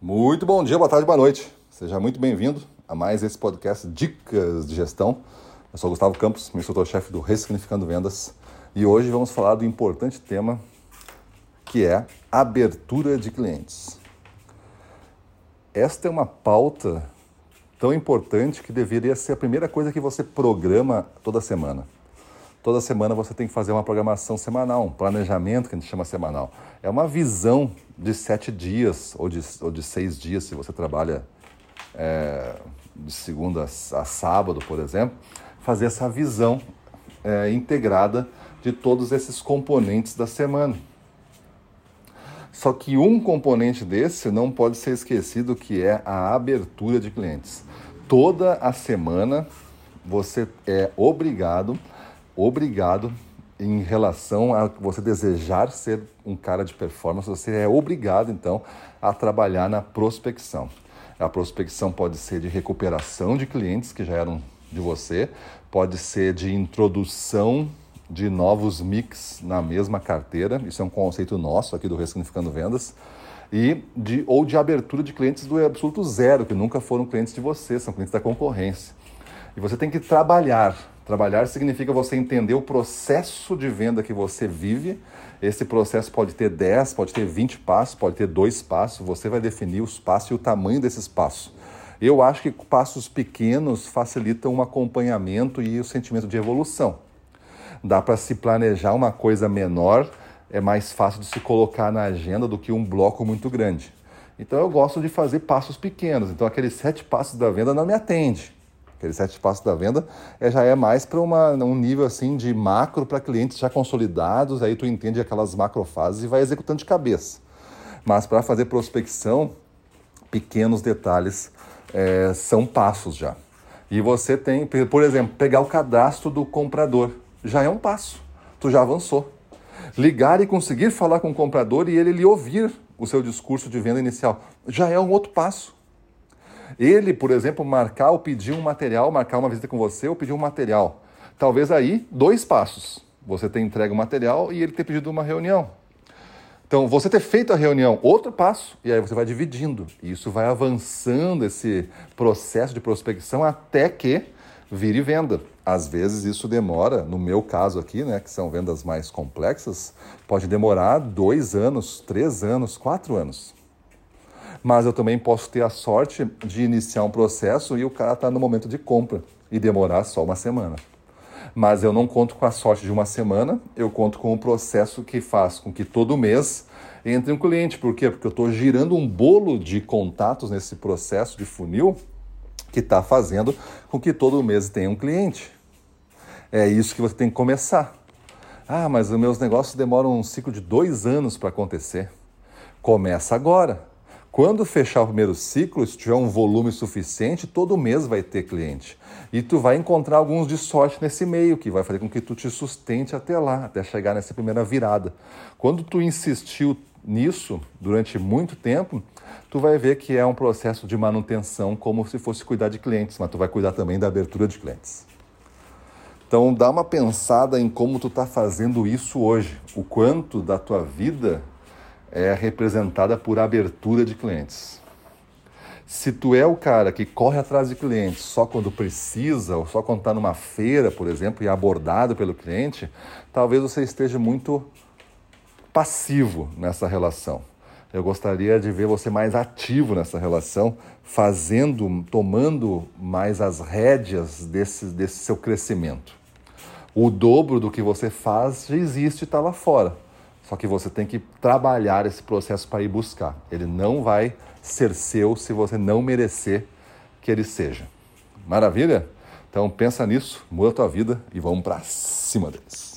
Muito bom dia, boa tarde, boa noite. Seja muito bem-vindo a mais esse podcast Dicas de Gestão. Eu sou Gustavo Campos, instrutor-chefe do Ressignificando Vendas, e hoje vamos falar do importante tema que é abertura de clientes. Esta é uma pauta tão importante que deveria ser a primeira coisa que você programa toda semana. Toda semana você tem que fazer uma programação semanal, um planejamento que a gente chama semanal. É uma visão de sete dias ou de, ou de seis dias, se você trabalha é, de segunda a sábado, por exemplo, fazer essa visão é, integrada de todos esses componentes da semana. Só que um componente desse não pode ser esquecido, que é a abertura de clientes. Toda a semana você é obrigado obrigado em relação a você desejar ser um cara de performance, você é obrigado então a trabalhar na prospecção. A prospecção pode ser de recuperação de clientes que já eram de você, pode ser de introdução de novos mix na mesma carteira, isso é um conceito nosso aqui do Ressignificando Vendas, e de, ou de abertura de clientes do absoluto zero, que nunca foram clientes de você, são clientes da concorrência. E você tem que trabalhar Trabalhar significa você entender o processo de venda que você vive. Esse processo pode ter 10, pode ter 20 passos, pode ter dois passos. Você vai definir os passos e o tamanho desses passos. Eu acho que passos pequenos facilitam um acompanhamento e o sentimento de evolução. Dá para se planejar uma coisa menor, é mais fácil de se colocar na agenda do que um bloco muito grande. Então eu gosto de fazer passos pequenos. Então aqueles sete passos da venda não me atende. Aqueles sete passos da venda é, já é mais para um nível assim de macro para clientes já consolidados, aí tu entende aquelas macrofases e vai executando de cabeça. Mas para fazer prospecção, pequenos detalhes é, são passos já. E você tem, por exemplo, pegar o cadastro do comprador. Já é um passo. Tu já avançou. Ligar e conseguir falar com o comprador e ele lhe ouvir o seu discurso de venda inicial. Já é um outro passo. Ele, por exemplo, marcar ou pedir um material, marcar uma visita com você ou pedir um material. Talvez aí, dois passos. Você ter entregue o material e ele ter pedido uma reunião. Então, você ter feito a reunião, outro passo, e aí você vai dividindo. E isso vai avançando esse processo de prospecção até que vire venda. Às vezes isso demora, no meu caso aqui, né, que são vendas mais complexas, pode demorar dois anos, três anos, quatro anos mas eu também posso ter a sorte de iniciar um processo e o cara está no momento de compra e demorar só uma semana. Mas eu não conto com a sorte de uma semana, eu conto com o um processo que faz com que todo mês entre um cliente. Por quê? Porque eu estou girando um bolo de contatos nesse processo de funil que está fazendo com que todo mês tenha um cliente. É isso que você tem que começar. Ah, mas os meus negócios demoram um ciclo de dois anos para acontecer. Começa agora. Quando fechar o primeiro ciclo, se tiver um volume suficiente, todo mês vai ter cliente. E tu vai encontrar alguns de sorte nesse meio, que vai fazer com que tu te sustente até lá, até chegar nessa primeira virada. Quando tu insistiu nisso durante muito tempo, tu vai ver que é um processo de manutenção como se fosse cuidar de clientes, mas tu vai cuidar também da abertura de clientes. Então dá uma pensada em como tu está fazendo isso hoje, o quanto da tua vida é representada por abertura de clientes. Se tu é o cara que corre atrás de clientes só quando precisa, ou só quando está numa feira, por exemplo, e é abordado pelo cliente, talvez você esteja muito passivo nessa relação. Eu gostaria de ver você mais ativo nessa relação, fazendo, tomando mais as rédeas desse, desse seu crescimento. O dobro do que você faz já existe e está lá fora. Só que você tem que trabalhar esse processo para ir buscar. Ele não vai ser seu se você não merecer que ele seja. Maravilha? Então pensa nisso, muda a tua vida e vamos para cima deles.